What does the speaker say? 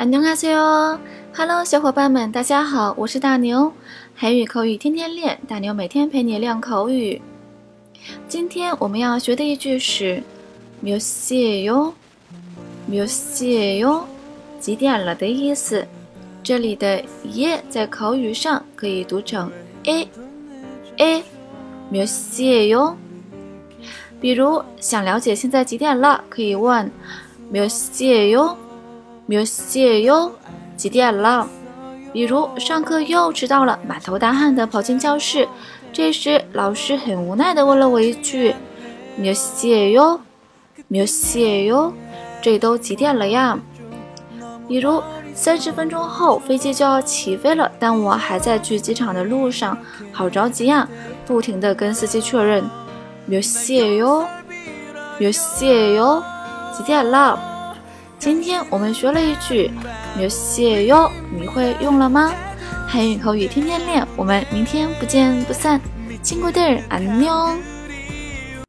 안녕하세요，Hello，小伙伴们，大家好，我是大牛，韩语口语天天练，大牛每天陪你练口语。今天我们要学的一句是몇시에 요， 몇시에 요， 几点了的意思。这里的예在口语上可以读成 a a，몇시에 요。 比如想了解现在几点了，可以问몇시에 요。 몇시에 요？ 几点了？比如上课又迟到了，满头大汗的跑进教室，这时老师很无奈的问了我一句：몇시에 요？ 몇시에 요？ 这都几点了呀？比如三十分钟后飞机就要起飞了，但我还在去机场的路上，好着急呀！不停的跟司机确认：몇시에 요？ 몇시에 요？ 几点了？ 今天我们学了一句“몇谢哟”，你会用了吗？韩语口语天天练，我们明天不见不散。친구들안 녕。